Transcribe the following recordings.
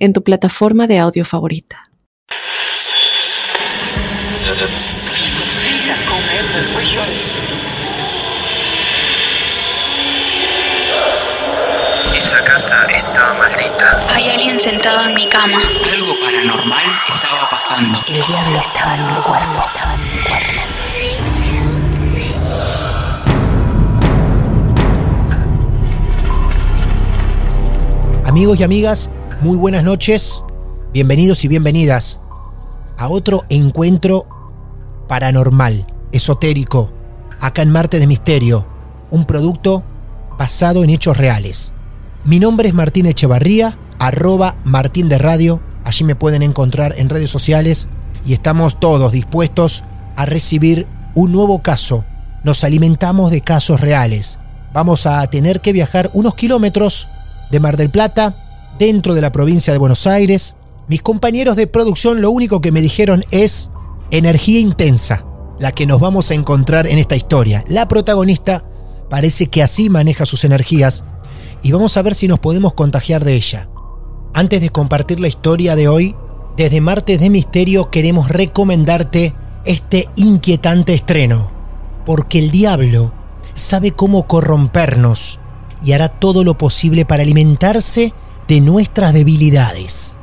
en tu plataforma de audio favorita. Esa casa está maldita. Hay alguien sentado en mi cama. Algo paranormal estaba pasando. El diablo estaba en mi cuerpo, estaba en mi cuerpo. Amigos y amigas, muy buenas noches, bienvenidos y bienvenidas a otro encuentro paranormal, esotérico, acá en Marte de Misterio, un producto basado en hechos reales. Mi nombre es Martín Echevarría, arroba Martín de Radio, allí me pueden encontrar en redes sociales y estamos todos dispuestos a recibir un nuevo caso. Nos alimentamos de casos reales. Vamos a tener que viajar unos kilómetros de Mar del Plata dentro de la provincia de Buenos Aires. Mis compañeros de producción lo único que me dijeron es energía intensa, la que nos vamos a encontrar en esta historia. La protagonista parece que así maneja sus energías y vamos a ver si nos podemos contagiar de ella. Antes de compartir la historia de hoy, desde Martes de Misterio queremos recomendarte este inquietante estreno, porque el diablo sabe cómo corrompernos y hará todo lo posible para alimentarse de nuestras debilidades.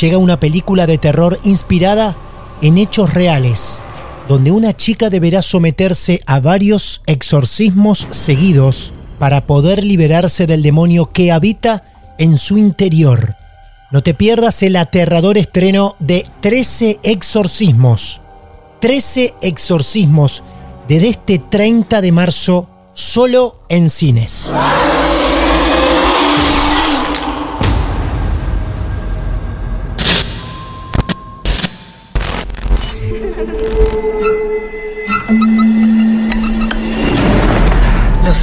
Llega una película de terror inspirada en hechos reales, donde una chica deberá someterse a varios exorcismos seguidos para poder liberarse del demonio que habita en su interior. No te pierdas el aterrador estreno de 13 exorcismos. 13 exorcismos desde este 30 de marzo solo en cines.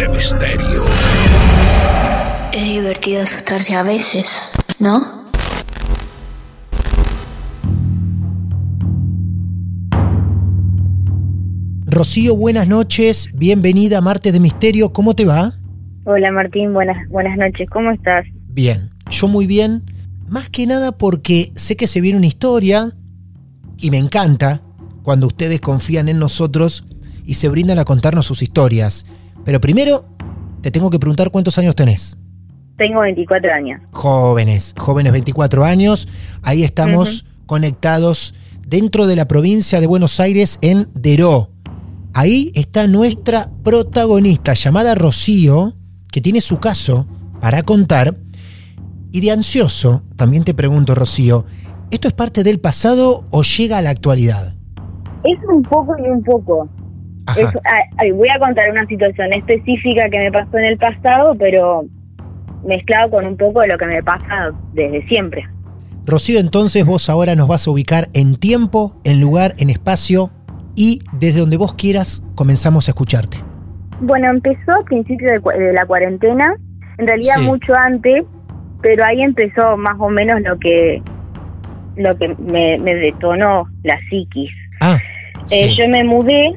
de Misterio. Es divertido asustarse a veces, ¿no? Rocío, buenas noches, bienvenida a Martes de Misterio, ¿cómo te va? Hola Martín, buenas, buenas noches, ¿cómo estás? Bien, yo muy bien, más que nada porque sé que se viene una historia y me encanta cuando ustedes confían en nosotros y se brindan a contarnos sus historias. Pero primero, te tengo que preguntar cuántos años tenés. Tengo 24 años. Jóvenes, jóvenes 24 años, ahí estamos conectados dentro de la provincia de Buenos Aires en Deró. Ahí está nuestra protagonista llamada Rocío, que tiene su caso para contar. Y de ansioso, también te pregunto, Rocío, ¿esto es parte del pasado o llega a la actualidad? Es un poco y un poco. Es- voy a contar una situación específica que me pasó en el pasado, pero mezclado con un poco de lo que me pasa desde siempre. Rocío, entonces vos ahora nos vas a ubicar en tiempo, en lugar, en espacio y desde donde vos quieras comenzamos a escucharte. Bueno, empezó a principios de, de la cuarentena, en realidad Sí. mucho antes, pero ahí empezó más o menos lo que lo que me, me detonó la psiquis. Ah, Eh, sí. yo me mudé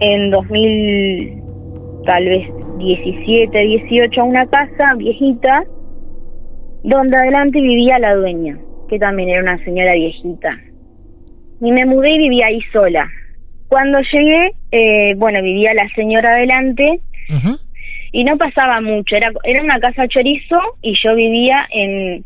en 2000, tal vez 17, 18, a una casa viejita, donde adelante vivía la dueña, que también era una señora viejita. Y me mudé y vivía ahí sola. Cuando llegué, eh, bueno, vivía la señora adelante y no pasaba mucho. Era, era una casa chorizo y yo vivía en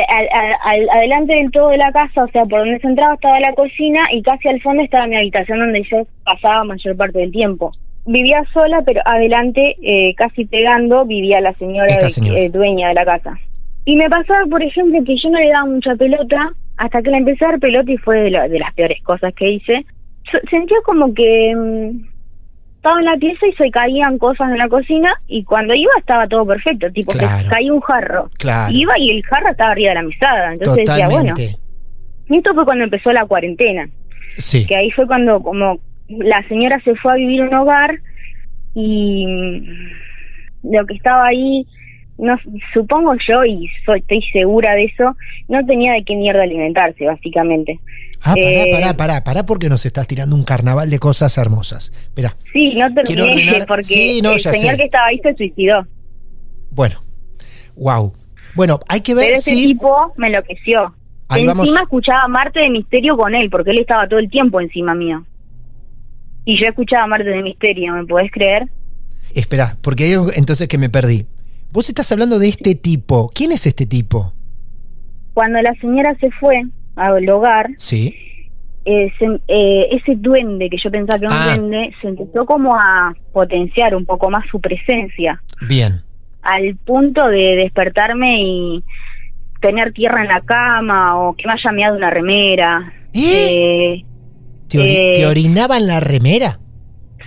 al, adelante del todo de la casa, o sea, por donde se entraba estaba la cocina y casi al fondo estaba mi habitación donde yo pasaba mayor parte del tiempo. Vivía sola, pero adelante, eh, casi pegando, vivía la señora, eh, dueña de la casa. Y me pasaba, por ejemplo, que yo no le daba mucha pelota hasta que le empecé a dar pelota y fue de, la- de las peores cosas que hice. Sentía como que mm, estaba en la pieza y se caían cosas en la cocina y cuando iba estaba todo perfecto, tipo Claro. se caía un jarro. Claro. Iba y el jarro estaba arriba de la mesada, entonces decía, bueno, Totalmente. y esto fue cuando empezó la cuarentena, Sí. que ahí fue cuando como la señora se fue a vivir a un hogar y lo que estaba ahí, no supongo yo y soy, estoy segura de eso, no tenía de qué mierda alimentarse básicamente. Ah, pará, Eh, pará, pará, pará, porque nos estás tirando un carnaval de cosas hermosas. Espera, Sí, no terminé porque Sí, no, el señor sé. que estaba ahí se suicidó. bueno. Wow. Bueno, hay que ver Pero ese si. tipo me enloqueció. Ahí encima vamos. escuchaba Marte de Misterio con él, porque él estaba todo el tiempo encima mío. Y yo escuchaba Marte de Misterio, ¿me podés creer? Espera, porque hay entonces que me perdí. Vos estás hablando de este tipo. ¿Quién es este tipo? Cuando la señora se fue al hogar, Sí. eh, se- eh, ese duende, que yo pensaba que era un Ah. duende, se empezó como a potenciar un poco más su presencia, Bien. al punto de despertarme y tener tierra en la cama o que me haya meado una remera. Eh, ¿Te, ori- Eh, te orinaba en la remera?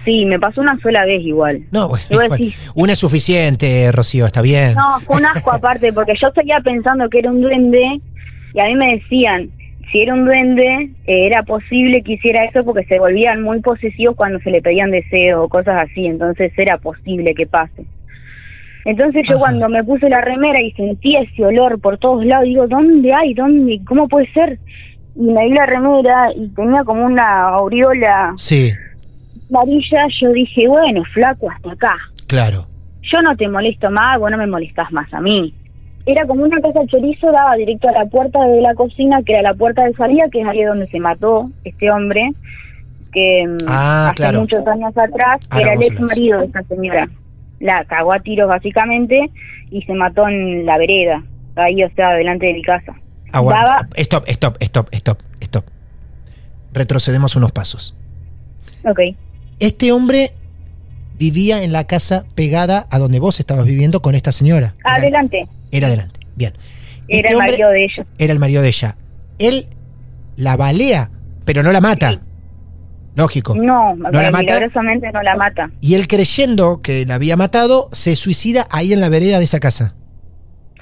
Sí, me pasó una sola vez igual. No, bueno, una es suficiente, Rocío, está bien. No, fue un asco aparte, porque yo seguía pensando que era un duende y a mí me decían, si era un duende, eh, era posible que hiciera eso porque se volvían muy posesivos cuando se le pedían deseos o cosas así, entonces era posible que pase. Entonces yo Ajá. cuando me puse la remera y sentí ese olor por todos lados, digo, ¿dónde hay? ¿Dónde? ¿Cómo puede ser? Y me di la remera y tenía como una aureola Sí, amarilla, yo dije, bueno, flaco, hasta acá claro. yo no te molesto más, vos no me molestás más a mí. Era como una casa chorizo, daba directo a la puerta de la cocina, que era la puerta de salida, que es ahí donde se mató este hombre, que mm, Ah, hace claro. muchos años atrás Ahora era el ex marido de esa señora. La cagó a tiros básicamente y se mató en la vereda, ahí, o sea, delante de mi casa. Aguanta. Daba- Stop, stop, stop, stop, stop. Retrocedemos unos pasos. Ok, Este hombre vivía en la casa pegada a donde vos estabas viviendo con esta señora. Era- adelante. Era adelante. Bien. Era Este el hombre marido de ella. era el marido de ella. Él la balea, pero no la mata. Sí. Lógico. No, ¿No la mata? milagrosamente no la mata. Y él creyendo que la había matado, se suicida ahí en la vereda de esa casa.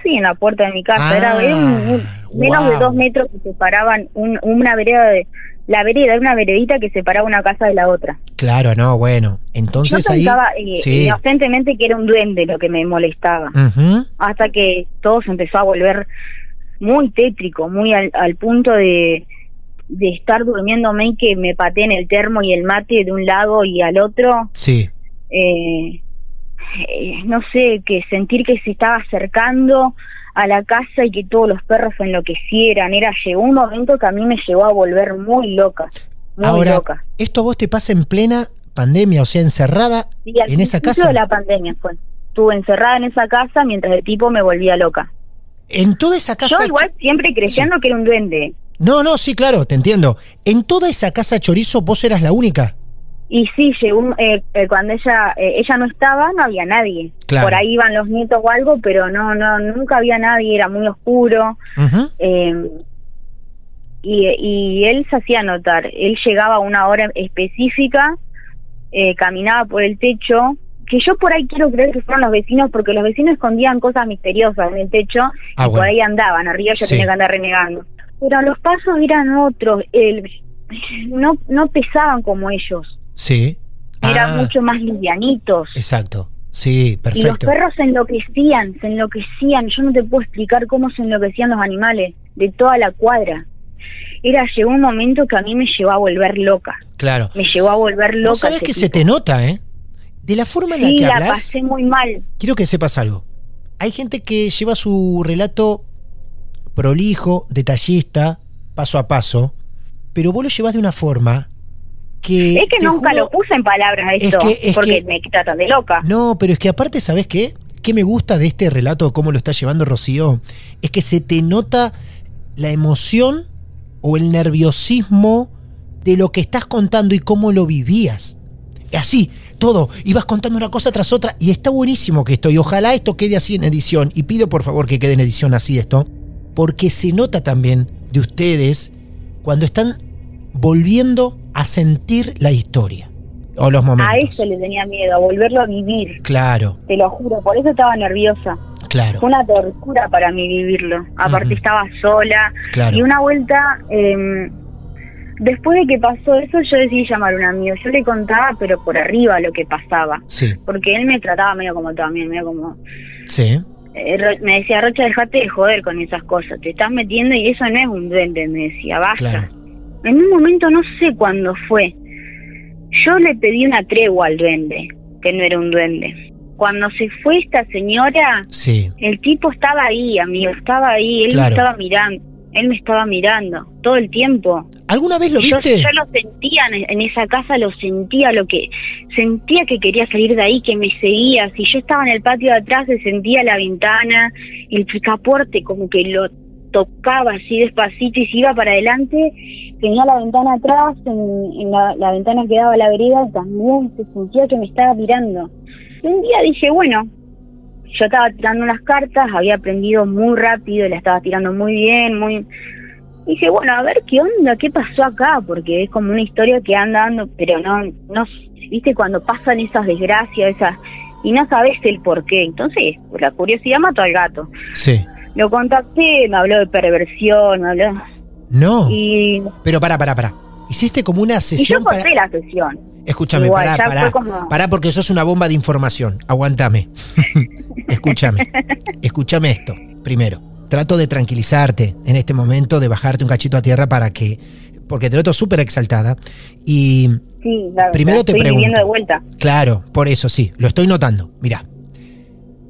Sí, en la puerta de mi casa. Ah, era era un- un- menos de dos metros que separaban un- una vereda de... La vereda era una veredita que separaba una casa de la otra. Claro, no, bueno. Entonces Yo ahí. pensaba eh, sí. inocentemente que era un duende lo que me molestaba. Ujú. Hasta que todo se empezó a volver muy tétrico, muy al, al punto de, de estar durmiéndome y que me pateen el termo y el mate de un lado y al otro. Sí. eh, eh, no sé, que sentir que se estaba acercando a la casa y que todos los perros enloquecieran. Era, llegó un momento que a mí me llegó a volver muy loca, muy Ahora, loca. esto a vos te pasa en plena pandemia, o sea, encerrada al en esa casa. la pandemia fue. Estuve encerrada en esa casa mientras el tipo me volvía loca. En toda esa casa. Yo igual siempre creyendo que era un duende. No, no, sí, claro, te entiendo. En toda esa casa chorizo vos eras la única. Y sí, llegó eh, eh, cuando ella eh, ella no estaba, no había nadie. Claro. Por ahí iban los nietos o algo, pero no, no, nunca había nadie, era muy oscuro. Eh, y, y él se hacía notar. Él llegaba a una hora específica, eh, caminaba por el techo, que yo por ahí quiero creer que fueron los vecinos, porque los vecinos escondían cosas misteriosas en el techo Ah, y por ahí andaban. Arriba yo Sí. tenía que andar renegando. Pero los pasos eran otros. El, no, no pesaban como ellos. Sí. Eran Ah, mucho más livianitos. Exacto. Sí, Y los perfecto. perros se enloquecían, se enloquecían. Yo no te puedo explicar cómo se enloquecían los animales de toda la cuadra. Era, llegó un momento que a mí me llevó a volver loca. Claro. Me llevó a volver loca. Ese que se te nota, ¿eh? De la forma en la que la hablas, pasé muy mal. quiero que sepas algo. Hay gente que lleva su relato prolijo, detallista, paso a paso, pero vos lo llevas de una forma que. Es que nunca juro- lo puse en palabras Es esto, que- es porque que- me tratan de loca. No, pero es que aparte, ¿sabes qué? ¿Qué me gusta de este relato, cómo lo está llevando Rocío? Es que se te nota la emoción o el nerviosismo de lo que estás contando y cómo lo vivías. Así, todo. Ibas contando una cosa tras otra y está buenísimo que esto. Y ojalá esto quede así en edición. Y pido por favor que quede en edición así esto. Porque se nota también de ustedes cuando están volviendo a sentir la historia. O los momentos. A eso le tenía miedo, a volverlo a vivir. Claro, Te lo juro, por eso estaba nerviosa. claro. Fue una tortura para mí vivirlo. Aparte estaba sola. Claro. Y una vuelta, eh, después de que pasó eso, yo decidí llamar a un amigo. Yo le contaba, pero por arriba lo que pasaba. Sí, Porque él me trataba medio como también, medio como... sí. eh, me decía, Rocha, dejate de joder con esas cosas. Te estás metiendo y eso no es un duende, me decía, basta. Claro. En un momento, no sé cuándo fue, yo le pedí una tregua al duende, que no era un duende. Cuando se fue esta señora, Sí, el tipo estaba ahí, amigo, estaba ahí, él Claro. me estaba mirando, él me estaba mirando todo el tiempo. ¿Alguna vez lo yo, viste? yo lo sentía en, en esa casa, lo sentía, lo que sentía que quería salir de ahí, que me seguía. Si yo estaba en el patio de atrás, se sentía la ventana, el picaporte como que lo tocaba así despacito y se iba para adelante, tenía la ventana atrás, en, la, ventana que daba la vereda, también se sentía que me estaba mirando. Un día dije, bueno, yo estaba tirando unas cartas, había aprendido muy rápido, la estaba tirando muy bien, muy... Dije, bueno, a ver qué onda, qué pasó acá, porque es como una historia que anda dando, pero no, no, viste, cuando pasan esas desgracias, esas, y no sabes el por qué. Entonces, por la curiosidad mató al gato. Sí. Lo contacté, me habló de perversión, me habló... No. Y, Pero pará, pará, pará. Hiciste como una y yo sesión para. la sesión. Escúchame, Igual, pará, pará. como- Pará porque sos una bomba de información. Aguantame. Escúchame. Escúchame esto. Primero, trato de tranquilizarte en este momento, de bajarte un cachito a tierra para que. Porque te noto súper exaltada. Y. Sí, la, Primero te estoy pregunto. de vuelta. Claro, por eso sí, lo estoy notando. Mirá.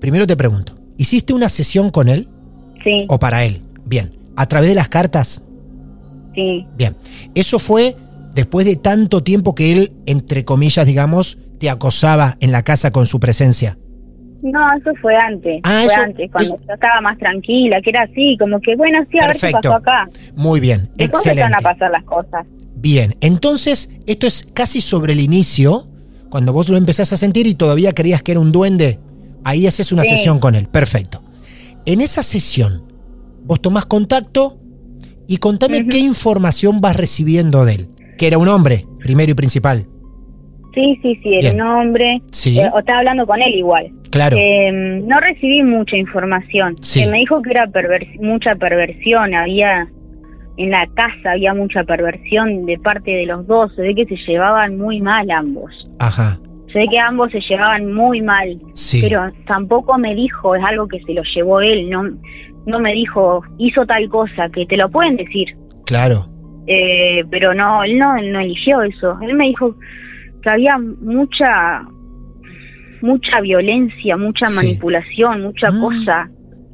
Primero te pregunto, ¿hiciste una sesión con él Sí, o para él? Bien. ¿A través de las cartas? sí. Bien. Eso fue después de tanto tiempo que él, entre comillas, digamos, te acosaba en la casa con su presencia. No, eso fue antes. Ah, fue eso- antes, cuando yo estaba más tranquila, que era así, como que, bueno, sí, a ver qué Perfecto. pasó acá. Muy bien, Después excelente. a pasar las cosas. Bien, entonces esto es casi sobre el inicio, cuando vos lo empezás a sentir y todavía creías que era un duende, ahí haces una Sí. sesión con él. Perfecto. En esa sesión, vos tomás contacto y contame qué información vas recibiendo de él. Que era un hombre, primero y principal. Sí, sí, sí, era Bien. un hombre. Sí. Eh, o estaba hablando con él igual. Claro. Eh, no recibí mucha información. Sí. Eh, me dijo que era pervers- mucha perversión, había en la casa había mucha perversión de parte de los dos, se ve que se llevaban muy mal ambos. Ajá. Se ve que ambos se llevaban muy mal, Sí. pero tampoco me dijo, es algo que se lo llevó él, no no me dijo, hizo tal cosa, que te lo pueden decir, Claro. eh, pero no, él no, eligió eso. Él me dijo que había mucha mucha violencia, mucha Sí. manipulación, mucha Mm. cosa,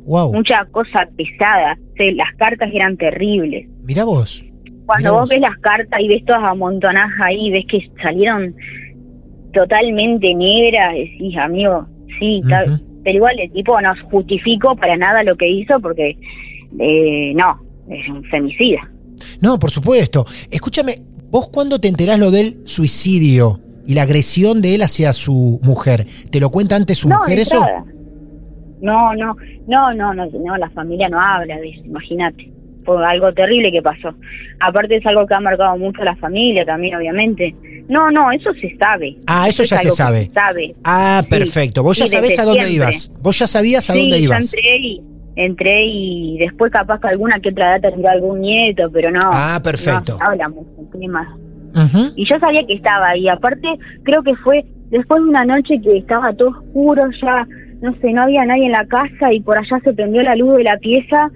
Wow. mucha cosa pesada. Sí, las cartas eran terribles. Mira vos. Cuando Mirá vos vos. ves las cartas y ves todas amontonadas ahí, ves que salieron totalmente negras, decís, amigo, sí, pero igual el tipo no justificó para nada lo que hizo porque eh, no, es un femicida. No, por supuesto. Escúchame, vos cuando te enterás lo del suicidio y la agresión de él hacia su mujer, ¿te lo cuenta antes su no, mujer eso? No, no, no, no, no, no, la familia no habla de eso, imagínate. Fue algo terrible que pasó. Aparte es algo que ha marcado mucho a la familia también, obviamente. No, no, eso se sabe. Ah, eso es ya se sabe. Se sabe. Ah, Sí. perfecto. Vos ya sabés a dónde siempre. ibas. Vos ya sabías a sí, dónde yo ibas. entré y, entré y después capaz que alguna que otra data tendrá algún nieto, pero no. Ah, perfecto. No, se habla mucho, clima. Ujú. Y yo sabía que estaba ahí. Aparte, creo que fue después de una noche que estaba todo oscuro, ya, no sé, no había nadie en la casa y por allá se prendió la luz de la pieza,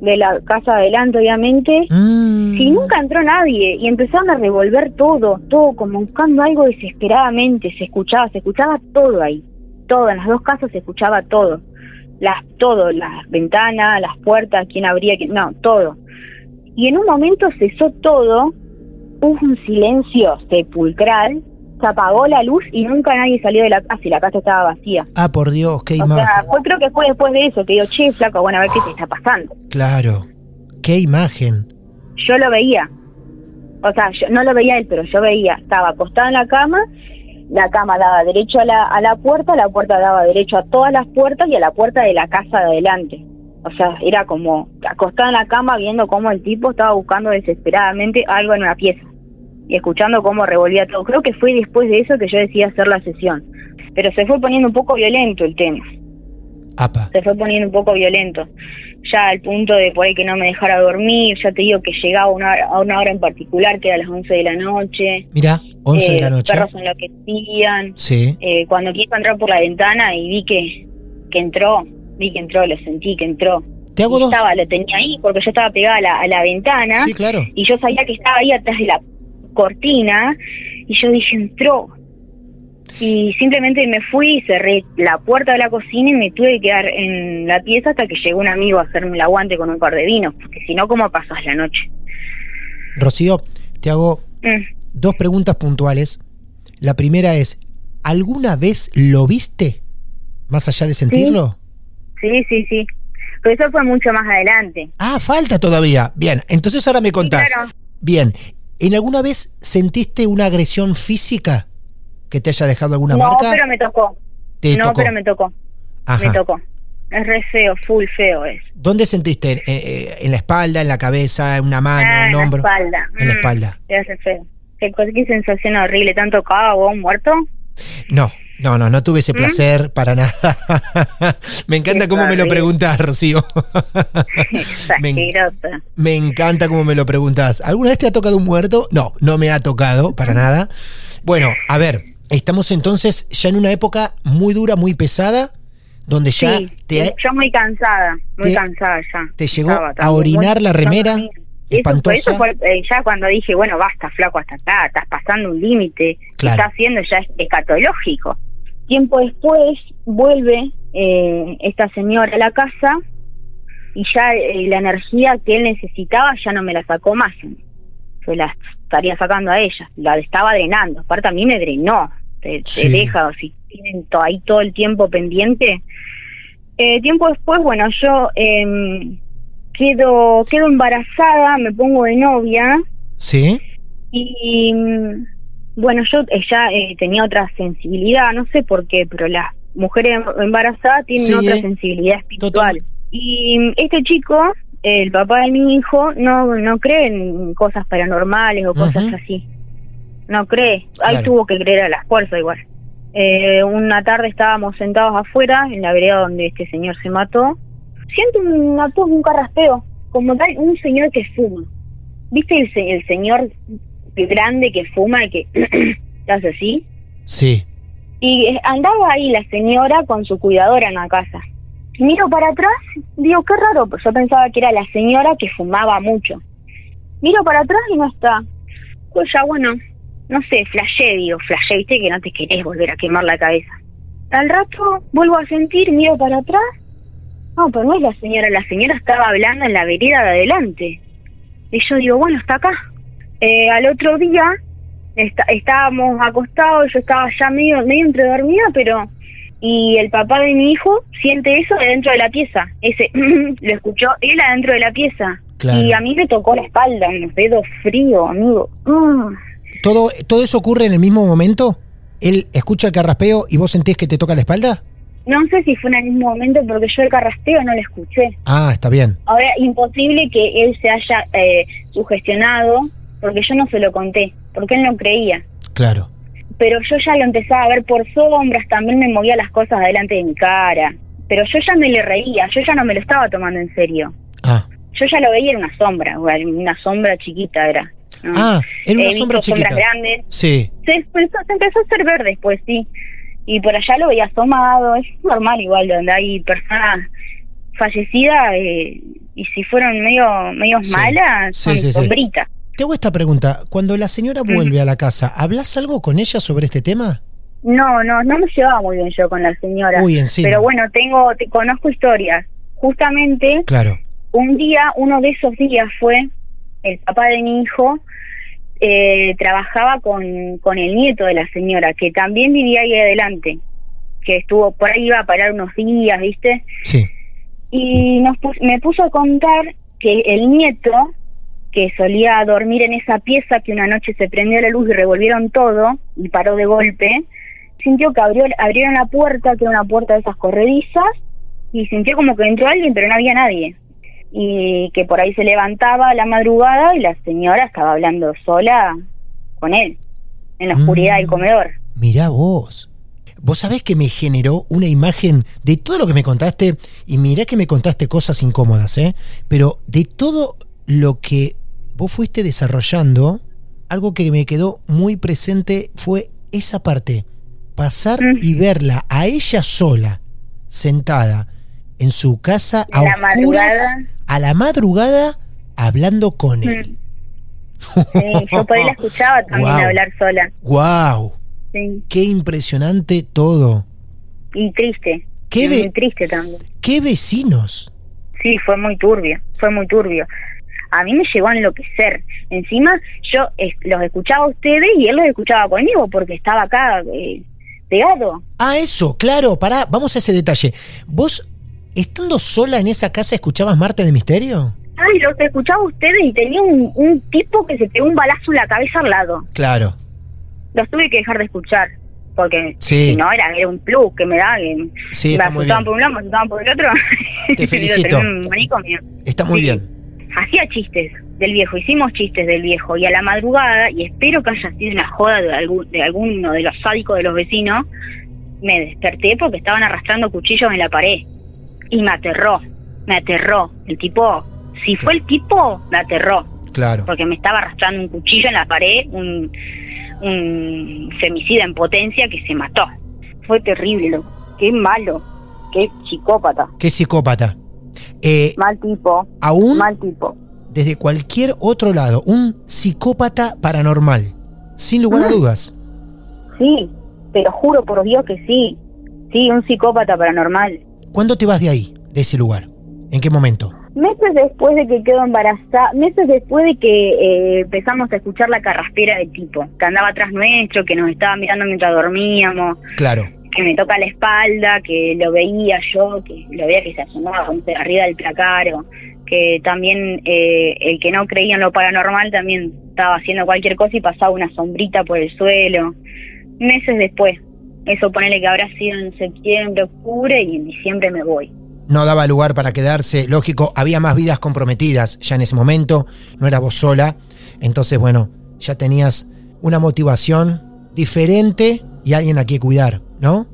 de la casa adelante, obviamente. Mm. Y nunca entró nadie y empezaron a revolver todo, todo como buscando algo desesperadamente. Se escuchaba, se escuchaba todo ahí. Todo, en las dos casas se escuchaba todo. Las, todo, las ventanas, las puertas, quién abría, quién, no, todo. Y en un momento cesó todo hubo un silencio sepulcral, se apagó la luz y nunca nadie salió de la casa y la casa estaba vacía. Ah, por Dios, qué O imagen. sea, fue, creo que fue después de eso que digo, che, flaco, bueno, a ver qué te está pasando. Claro, qué imagen. Yo lo veía. O sea, yo no lo veía él, pero yo veía. Estaba acostado en la cama, la cama daba derecho a la, a la puerta, la puerta daba derecho a todas las puertas y a la puerta de la casa de adelante. O sea, era como acostado en la cama viendo cómo el tipo estaba buscando desesperadamente algo en una pieza y escuchando cómo revolvía todo. Creo que fue después de eso que yo decidí hacer la sesión. Pero se fue poniendo un poco violento el tema. Apa. Se fue poniendo un poco violento. Ya al punto de por ahí que no me dejara dormir, ya te digo que llegaba una hora- a una hora en particular, que era a las 11 de la noche. Mira, 11 de Eh, la Los noche. perros enloquecían. Sí. Eh, cuando quiso entrar por la ventana y vi que, que entró, vi que entró, lo sentí que entró. Te hago dos. Estaba, lo tenía ahí porque yo estaba pegada a la, a la ventana Sí, claro. y yo sabía que estaba ahí atrás de la cortina y yo dije, entró. Y simplemente me fui y cerré la puerta de la cocina y me tuve que quedar en la pieza hasta que llegó un amigo a hacerme el aguante con un par de vinos, porque si no, ¿cómo pasas la noche? Rocío, te hago Mm. dos preguntas puntuales. La primera es, ¿alguna vez lo viste? Más allá de sentirlo. Sí, sí, sí. Pero eso fue mucho más adelante. Ah, falta todavía. Bien, entonces ahora me contás. claro. Bien, ¿en alguna vez sentiste una agresión física que te haya dejado alguna no, marca? pero me tocó. Te no, tocó. pero me tocó. Ajá. Me tocó. Es re feo, full feo es. ¿Dónde sentiste? ¿En, eh, en la espalda, en la cabeza, en una mano, Ah, en en un la hombro? espalda. En la Mm, espalda. Te hace feo. Qué, sensación horrible. ¿Te han tocado vos muerto? No, no, no, no tuve ese ¿Mm? placer para nada. me encanta cómo me lo preguntás, Rocío. Me. Me encanta cómo me lo preguntás. ¿Alguna vez te ha tocado un muerto? No, no me ha tocado para nada. Bueno, a ver, estamos entonces ya en una época muy dura, muy pesada, donde ya sí, te, yo muy cansada, muy te- cansada ya. te llegó Estaba a orinar muy- la remera. Eso fue, espantosa. eso fue eh, ya cuando dije, bueno, basta, flaco, hasta acá, estás pasando un límite, Claro. estás haciendo ya es escatológico. Tiempo después vuelve eh, esta señora a la casa y ya eh, la energía que él necesitaba ya no me la sacó más. Se la estaría sacando a ella, la estaba drenando. Aparte a mí me drenó, te, te Sí. deja, o si tienen to- ahí todo el tiempo pendiente. Eh, tiempo después, bueno, yo em, quedo, quedo embarazada, me pongo de novia ¿Sí? y bueno, yo eh, ya eh, tenía otra sensibilidad, no sé por qué, pero las mujeres embarazadas tienen Sí, otra eh. sensibilidad espiritual. Total. Y mm, este chico, el papá de mi hijo, no, no cree en cosas paranormales o cosas así. No cree. Ahí tuvo que creer a la fuerza igual. Eh, una tarde estábamos sentados afuera, en la vereda donde este señor se mató. Siento una tos, un carraspeo, como tal, un señor que fuma. ¿Viste el, el señor grande que fuma y que hace así? Sí. Y eh, andaba ahí la señora con su cuidadora en la casa. Miro para atrás, digo, qué raro, pues yo pensaba que era la señora que fumaba mucho. Miro para atrás y no está. Pues ya, bueno, no sé, flashé, digo, flashé, viste que no te querés volver a quemar la cabeza. Al rato vuelvo a sentir, miro para atrás. No, pero no es la señora, la señora estaba hablando en la vereda de adelante. Y yo digo, bueno, está acá. Eh, al otro día está- estábamos acostados, yo estaba ya medio, medio entre dormida, pero... Y el papá de mi hijo siente eso adentro de la pieza. Ese lo escuchó él adentro de la pieza. Claro. Y a mí me tocó la espalda, unos dedos fríos, amigo. Mm. ¿Todo, ¿Todo eso ocurre en el mismo momento? ¿Él escucha el carraspeo y vos sentís que te toca la espalda? No sé si fue en el mismo momento porque yo el carraspeo no lo escuché. Ah, está bien. Ahora, imposible que él se haya eh, sugestionado porque yo no se lo conté, porque él no creía. Claro. Pero yo ya lo empezaba a ver por sombras, también me movía las cosas delante de mi cara. Pero yo ya me le reía, yo ya no me lo estaba tomando en serio. Ah. Yo ya lo veía en una sombra, una sombra chiquita era. ¿no? Ah, era una sombra chiquita. sombras grandes. Sí. Se empezó, se empezó a hacer verde después, sí. Y por allá lo veía asomado, es normal igual, donde hay personas fallecidas eh, y si fueron medio, medio Sí. malas, son sí, sí. sombritas. Te hago esta pregunta. Cuando la señora vuelve a la casa, ¿hablas algo con ella sobre este tema? No, no, no me llevaba muy bien yo con la señora. Uy, encima. Pero bueno, tengo, te, conozco historias. Justamente Claro. un día, uno de esos días fue el papá de mi hijo eh, trabajaba con, con el nieto de la señora, que también vivía ahí adelante, que estuvo por ahí iba a parar unos días, ¿viste? Sí. Y nos me puso a contar que el nieto, que solía dormir en esa pieza, que una noche se prendió la luz y revolvieron todo y paró de golpe, sintió que abrió, abrieron la puerta, que era una puerta de esas corredizas, y sintió como que entró alguien, pero no había nadie. Y que por ahí se levantaba a la madrugada y la señora estaba hablando sola con él, en la oscuridad del comedor. Mirá vos. Vos sabés que me generó una imagen de todo lo que me contaste, y mirá que me contaste cosas incómodas, ¿eh? Pero de todo lo que vos fuiste desarrollando, algo que me quedó muy presente fue esa parte. Pasar y verla a ella sola, sentada en su casa a La oscuras, madrugada. a la madrugada, hablando con él. Sí, yo por ahí la escuchaba también Guau. hablar sola. ¡Wow! Sí. ¡Qué impresionante todo! Y triste. ¿Qué Y ve- Muy triste también. ¡Qué vecinos! Sí, fue muy turbio, fue muy turbio. A mí me llegó a enloquecer. Encima, yo es- los escuchaba a ustedes y él los escuchaba conmigo porque estaba acá eh, pegado. Ah, eso, claro, pará, vamos a ese detalle. ¿Vos, estando sola en esa casa, escuchabas Marte de Misterio? Ay, los escuchaba a ustedes y tenía un, un tipo que se pegó un balazo en la cabeza al lado. Claro. Los tuve que dejar de escuchar porque Sí. si no era, era un plus que me da. Que Sí, me está muy asustaban por un lado, me asustaban por el otro. Te felicito. Está muy bien. Hacía chistes del viejo, hicimos chistes del viejo y a la madrugada, y espero que haya sido una joda de, algún, de alguno de los sádicos de los vecinos, me desperté porque estaban arrastrando cuchillos en la pared y me aterró, me aterró. El tipo, si fue el tipo, me aterró Claro. porque me estaba arrastrando un cuchillo en la pared, un, un femicida en potencia que se mató. Fue terrible, loco. qué malo, qué psicópata, Qué psicópata. Eh, mal tipo, aún mal tipo. desde cualquier otro lado, un psicópata paranormal. Sin lugar a dudas. Sí, te lo juro por Dios que sí. Sí, un psicópata paranormal. ¿Cuándo te vas de ahí, de ese lugar? ¿En qué momento? Meses después de que quedó embarazada, meses después de que eh, empezamos a escuchar la carraspera del tipo, que andaba atrás nuestro, que nos estaba mirando mientras dormíamos, Claro. Que me toca la espalda, que lo veía yo, que lo veía que se asomaba arriba del placaro, que también eh, el que no creía en lo paranormal también estaba haciendo cualquier cosa y pasaba una sombrita por el suelo. Meses después, eso ponele que habrá sido en septiembre, octubre y en diciembre me voy. No daba lugar para quedarse, lógico, había más vidas comprometidas ya en ese momento, no eras vos sola, entonces bueno, ya tenías una motivación diferente y alguien a quien cuidar, ¿no?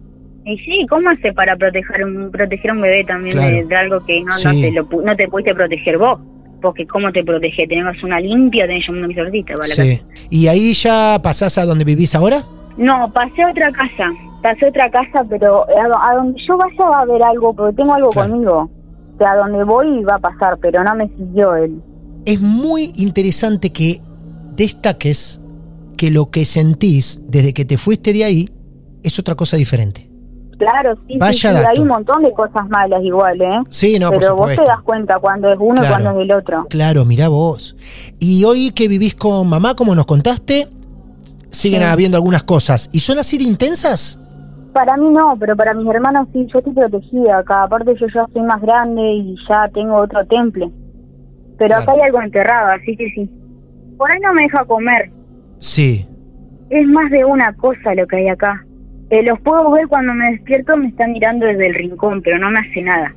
Y sí, ¿cómo hace para proteger un, proteger a un bebé también Claro. de, de algo que no, te lo, no te pudiste proteger vos? Porque ¿cómo te protege? ¿Tenemos una limpia? ¿Tenés un exorcista para la Sí. casa? ¿Y ahí ya pasás a donde vivís ahora? No, pasé a otra casa. Pasé a otra casa, pero a, do- a donde yo vaya va a haber algo, porque tengo algo Claro. conmigo. O sea, a donde voy va a pasar, pero no me siguió él. Es muy interesante que destaques que lo que sentís desde que te fuiste de ahí es otra cosa diferente. Claro, sí, Vaya sí, hay un montón de cosas malas igual, ¿eh? Sí, no, por pero vos te das cuenta cuando es uno Claro. y cuando es el otro. Claro, mirá vos. Y hoy que vivís con mamá, como nos contaste, siguen Sí. habiendo algunas cosas. ¿Y son así de intensas? Para mí no, pero para mis hermanos sí, yo estoy protegida acá. Aparte yo ya soy más grande y ya tengo otro temple. Pero acá hay algo enterrado, así que sí. Por ahí no me deja comer. Sí. Es más de una cosa lo que hay acá. Eh, los puedo ver cuando me despierto, me está mirando desde el rincón, pero no me hace nada.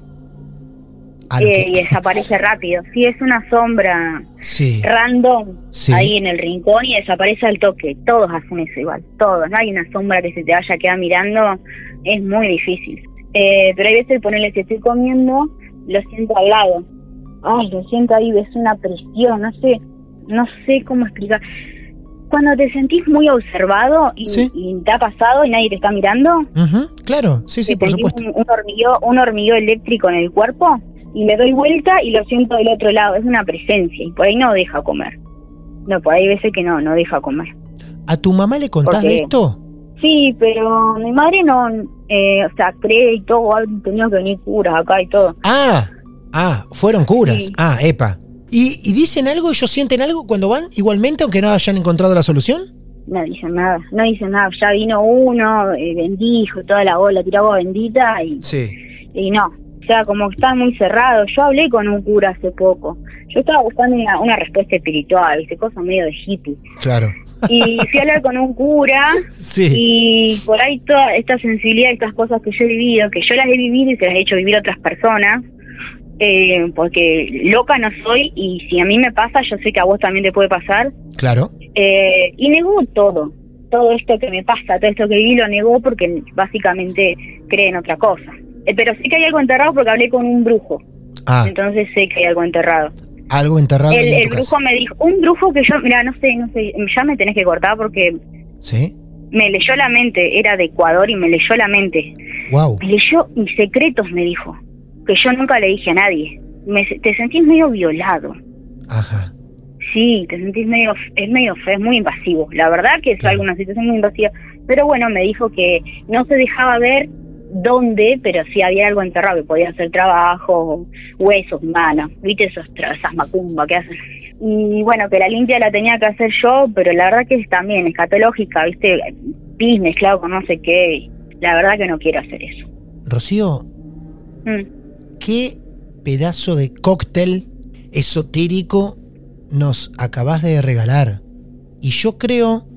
A lo Eh, que- Y desaparece rápido. Sí, es una sombra Sí. random Sí. ahí en el rincón y desaparece al toque. Todos hacen eso igual, todos. No hay una sombra que se te vaya a quedar mirando, es muy difícil. Eh, pero hay veces ponerle si estoy comiendo, lo siento al lado. Ay, lo siento ahí, es una presión, no sé, no sé cómo explicar. Cuando te sentís muy observado y, Sí. y te ha pasado y nadie te está mirando, Claro, sí, sí, por supuesto. Un, un hormigueo, un hormigueo eléctrico en el cuerpo y le doy vuelta y lo siento del otro lado. Es una presencia y por ahí no deja comer. No, por ahí hay veces que no, no deja comer. ¿A tu mamá le contás Porque- de esto? Sí, pero mi madre no, eh, o sea, cree y todo, han tenido que venir curas acá y todo. Ah, ah, fueron curas. Sí. Ah, epa. ¿Y, y dicen algo, ellos sienten algo cuando van igualmente, aunque no hayan encontrado la solución? No dicen nada, no dicen nada. Ya vino uno, eh, bendijo toda la bola, tiró agua bendita y, Sí. y no. O sea, como que están muy cerrados. Yo hablé con un cura hace poco. Yo estaba buscando una, una respuesta espiritual, ¿viste? Cosa medio de hippie. Claro. Y fui a hablar con un cura Sí. y por ahí toda esta sensibilidad, estas cosas que yo he vivido, que yo las he vivido y se las he hecho vivir a otras personas, eh, porque loca no soy y si a mí me pasa, yo sé que a vos también te puede pasar. Claro. Eh, y negó todo, todo esto que me pasa, todo esto que viví lo negó porque básicamente cree en otra cosa. Eh, pero sí que hay algo enterrado porque hablé con un brujo, Ah, entonces sé que hay algo enterrado. algo enterrado El, en el tu brujo casa. me dijo, un brujo que yo, mira, no sé, no sé, ya me tenés que cortar porque ¿Sí? me leyó la mente, era de Ecuador y me leyó la mente. Wow. Me leyó mis secretos, me dijo, que yo nunca le dije a nadie. Me, te sentís medio violado. Ajá. Sí, te sentís medio, es medio feo, es muy invasivo. La verdad que es Claro. alguna situación muy invasiva. Pero bueno, me dijo que no se dejaba ver dónde, pero sí había algo enterrado, que podía ser trabajo, huesos, manos, viste esos esas macumba que hacen. Y bueno, que la limpia la tenía que hacer yo, pero la verdad que es también escatológica, viste, pis mezclado con no sé qué. La verdad que no quiero hacer eso. Rocío, Mm. ¿Qué pedazo de cóctel esotérico nos acabas de regalar? Y yo creo,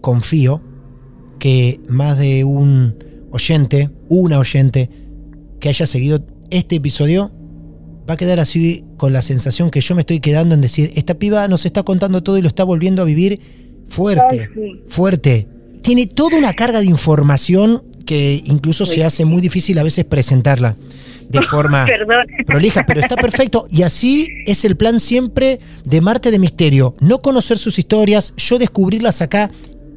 confío, que más de un oyente, una oyente, que haya seguido este episodio, va a quedar así con la sensación que yo me estoy quedando en decir, esta piba nos está contando todo y lo está volviendo a vivir fuerte, sí. fuerte. Tiene toda una carga de información que incluso se hace muy difícil a veces presentarla de forma Perdón. prolija, pero está perfecto. Y así es el plan siempre de Marte de Misterio. No conocer sus historias, yo descubrirlas acá,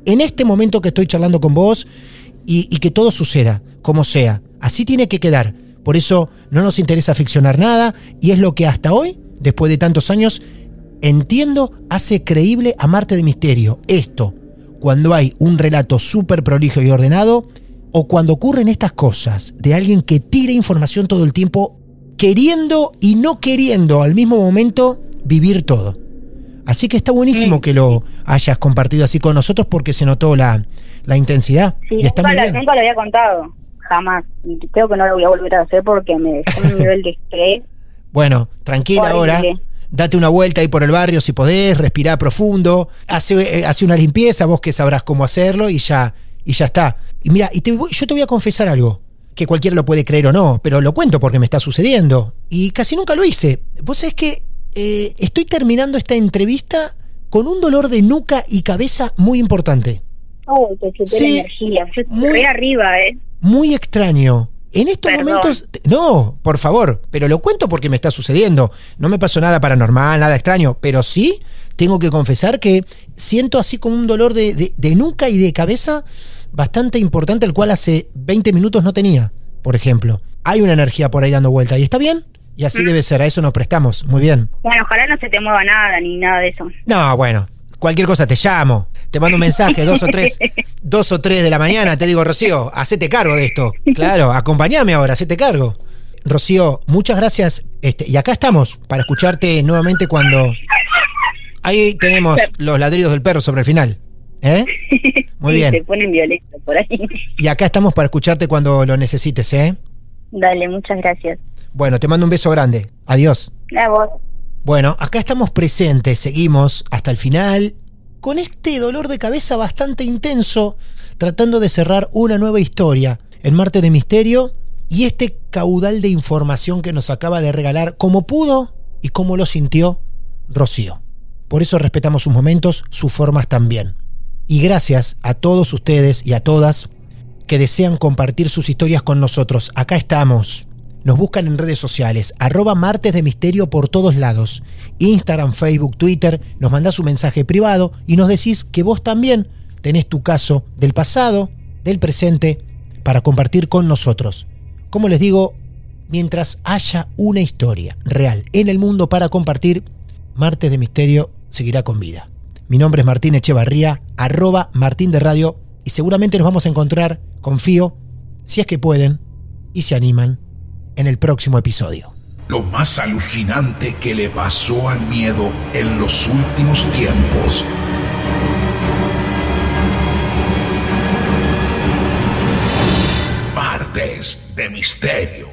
en este momento que estoy charlando con vos, y, y que todo suceda, como sea. Así tiene que quedar. Por eso no nos interesa ficcionar nada, y es lo que hasta hoy, después de tantos años, entiendo, hace creíble a Marte de Misterio. Esto, cuando hay un relato súper prolijo y ordenado, o cuando ocurren estas cosas de alguien que tira información todo el tiempo, queriendo y no queriendo al mismo momento vivir todo. Así que está buenísimo que lo hayas compartido así con nosotros porque se notó la, la intensidad. Sí, y está nunca, muy lo había contado, jamás. Y creo que no lo voy a volver a hacer porque me dejó un nivel de estrés. Bueno, tranquila ahora. Date una vuelta ahí por el barrio si podés, respirá profundo, hace, eh, hace una limpieza, vos que sabrás cómo hacerlo y ya, y ya está. Y mira, y te voy- yo te voy a confesar algo, que cualquiera lo puede creer o no, pero lo cuento porque me está sucediendo. Y casi nunca lo hice. Vos sabés que eh, estoy terminando esta entrevista con un dolor de nuca y cabeza muy importante. Oh, te chuté Sí, la energía. Yo muy- arriba, ¿eh? muy extraño. En estos Perdón. momentos, no, por favor, pero lo cuento porque me está sucediendo. No me pasó nada paranormal, nada extraño, pero sí tengo que confesar que siento así como un dolor de, de- de nuca y de cabeza bastante importante, el cual hace 20 minutos no tenía, por ejemplo. Hay una energía por ahí dando vuelta y está bien, y así debe ser, a eso nos prestamos, muy bien. Bueno, ojalá no se te mueva nada ni nada de eso. No, bueno, cualquier cosa te llamo, te mando un mensaje, dos o tres, dos o tres de la mañana, te digo, Rocío, hacete cargo de esto. Claro, acompáñame ahora, hacete cargo. Rocío, muchas gracias. Este, y acá estamos para escucharte nuevamente cuando. Ahí tenemos los ladridos del perro sobre el final. ¿Eh? Muy Sí, bien. Se ponen violentos por ahí. Y acá estamos para escucharte cuando lo necesites, ¿eh? Dale, muchas gracias. Bueno, te mando un beso grande. Adiós. A vos. Bueno, acá estamos presentes, seguimos hasta el final, con este dolor de cabeza bastante intenso, tratando de cerrar una nueva historia en Marte de Misterio y este caudal de información que nos acaba de regalar, como pudo y como lo sintió Rocío. Por eso respetamos sus momentos, sus formas también. Y gracias a todos ustedes y a todas que desean compartir sus historias con nosotros. Acá estamos. Nos buscan en redes sociales, arroba martes de misterio por todos lados. Instagram, Facebook, Twitter, nos mandás un mensaje privado y nos decís que vos también tenés tu caso del pasado, del presente, para compartir con nosotros. Como les digo, mientras haya una historia real en el mundo para compartir, Martes de Misterio seguirá con vida. Mi nombre es Martín Echevarría, arroba Martín de Radio, y seguramente nos vamos a encontrar, confío, si es que pueden y se animan, en el próximo episodio. Lo más alucinante que le pasó al miedo en los últimos tiempos. Martes de Misterio.